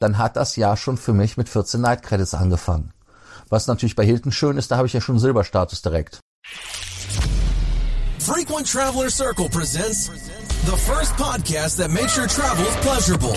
dann hat das Jahr schon für mich mit 14 Night Credits angefangen. Was natürlich bei Hilton schön ist, da habe ich ja schon Silberstatus direkt. Frequent Traveler Circle presents the first podcast that makes your travels pleasurable.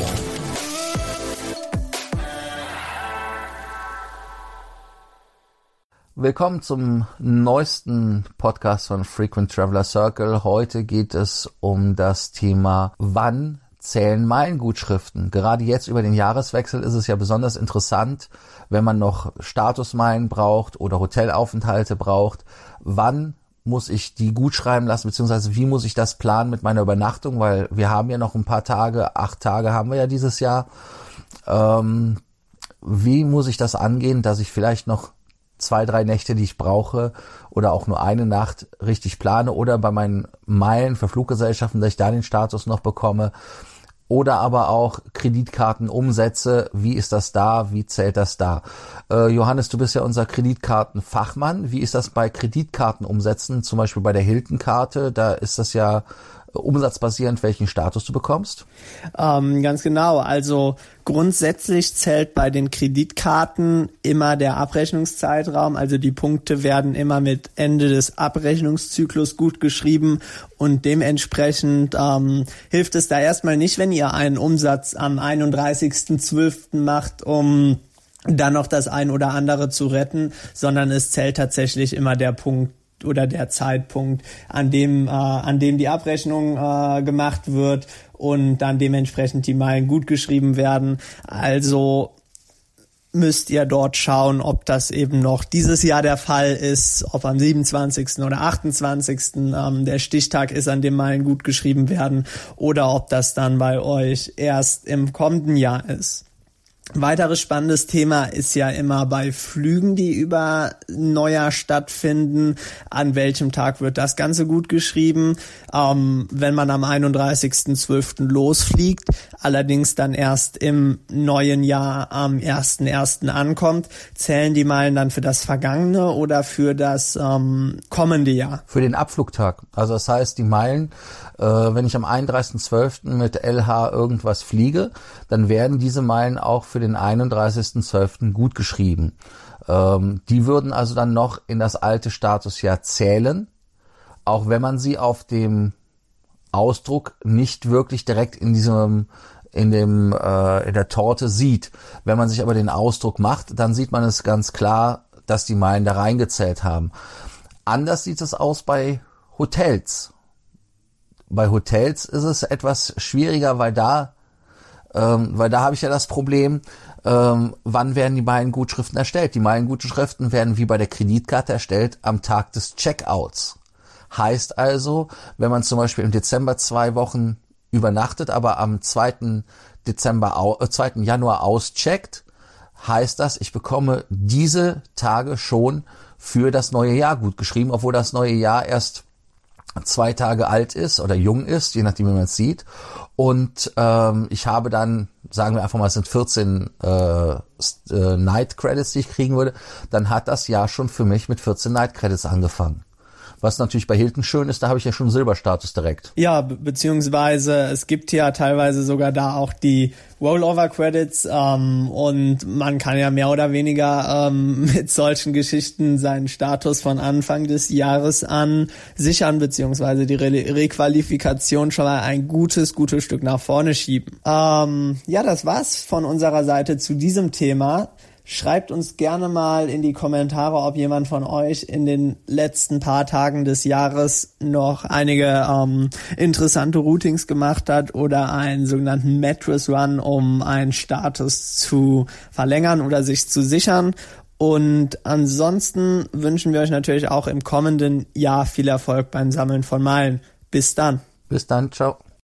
Willkommen zum neuesten Podcast von Frequent Traveler Circle. Heute geht es um das Thema, wann zählen Meilengutschriften. Gerade jetzt über den Jahreswechsel ist es ja besonders interessant, wenn man noch Statusmeilen braucht oder Hotelaufenthalte braucht. Wann muss ich die gut schreiben lassen, beziehungsweise wie muss ich das planen mit meiner Übernachtung, weil wir haben ja noch ein paar Tage, acht Tage haben wir ja dieses Jahr. Ähm, wie muss ich das angehen, dass ich vielleicht noch zwei, drei Nächte, die ich brauche oder auch nur eine Nacht richtig plane oder bei meinen Meilen für Fluggesellschaften, dass ich da den Status noch bekomme oder aber auch Kreditkartenumsätze. Wie ist das da? Wie zählt das da? Äh, Johannes, du bist ja unser Kreditkartenfachmann. Wie ist das bei Kreditkartenumsätzen? Zum Beispiel bei der Hilton-Karte. Da ist das ja umsatzbasierend, welchen Status du bekommst? Ähm, ganz genau. Also grundsätzlich zählt bei den Kreditkarten immer der Abrechnungszeitraum. Also die Punkte werden immer mit Ende des Abrechnungszyklus gut geschrieben und dementsprechend ähm, hilft es da erstmal nicht, wenn ihr einen Umsatz am 31.12. macht, um dann noch das ein oder andere zu retten, sondern es zählt tatsächlich immer der Punkt oder der Zeitpunkt, an dem, äh, an dem die Abrechnung äh, gemacht wird und dann dementsprechend die Meilen gut geschrieben werden. Also müsst ihr dort schauen, ob das eben noch dieses Jahr der Fall ist, ob am 27. oder 28. Ähm, der Stichtag ist, an dem Meilen gut geschrieben werden oder ob das dann bei euch erst im kommenden Jahr ist. Weiteres spannendes Thema ist ja immer bei Flügen, die über Neujahr stattfinden. An welchem Tag wird das Ganze gut geschrieben? Ähm, wenn man am 31.12. losfliegt, allerdings dann erst im neuen Jahr am 1.1. ankommt, zählen die Meilen dann für das vergangene oder für das ähm, kommende Jahr? Für den Abflugtag. Also das heißt, die Meilen, äh, wenn ich am 31.12. mit LH irgendwas fliege, dann werden diese Meilen auch für den 31.12. gut geschrieben. Ähm, die würden also dann noch in das alte Statusjahr zählen, auch wenn man sie auf dem Ausdruck nicht wirklich direkt in diesem in dem äh, in der Torte sieht. Wenn man sich aber den Ausdruck macht, dann sieht man es ganz klar, dass die Meilen da reingezählt haben. Anders sieht es aus bei Hotels. Bei Hotels ist es etwas schwieriger, weil da ähm, weil da habe ich ja das Problem, ähm, wann werden die Meilengutschriften erstellt? Die Meilengutschriften werden wie bei der Kreditkarte erstellt am Tag des Checkouts. Heißt also, wenn man zum Beispiel im Dezember zwei Wochen übernachtet, aber am 2. Dezember, äh, 2. Januar auscheckt, heißt das, ich bekomme diese Tage schon für das neue Jahr gut geschrieben, obwohl das neue Jahr erst zwei Tage alt ist oder jung ist, je nachdem wie man es sieht. Und ähm, ich habe dann, sagen wir einfach mal, es sind 14 äh, äh, Night Credits, die ich kriegen würde, dann hat das Jahr schon für mich mit 14 Night Credits angefangen. Was natürlich bei Hilton schön ist, da habe ich ja schon Silberstatus direkt. Ja, be beziehungsweise es gibt ja teilweise sogar da auch die Rollover-Credits ähm, und man kann ja mehr oder weniger ähm, mit solchen Geschichten seinen Status von Anfang des Jahres an sichern, beziehungsweise die Re Requalifikation schon mal ein gutes, gutes Stück nach vorne schieben. Ähm, ja, das war's von unserer Seite zu diesem Thema. Schreibt uns gerne mal in die Kommentare, ob jemand von euch in den letzten paar Tagen des Jahres noch einige ähm, interessante Routings gemacht hat oder einen sogenannten Mattress Run, um einen Status zu verlängern oder sich zu sichern. Und ansonsten wünschen wir euch natürlich auch im kommenden Jahr viel Erfolg beim Sammeln von Meilen. Bis dann. Bis dann. Ciao.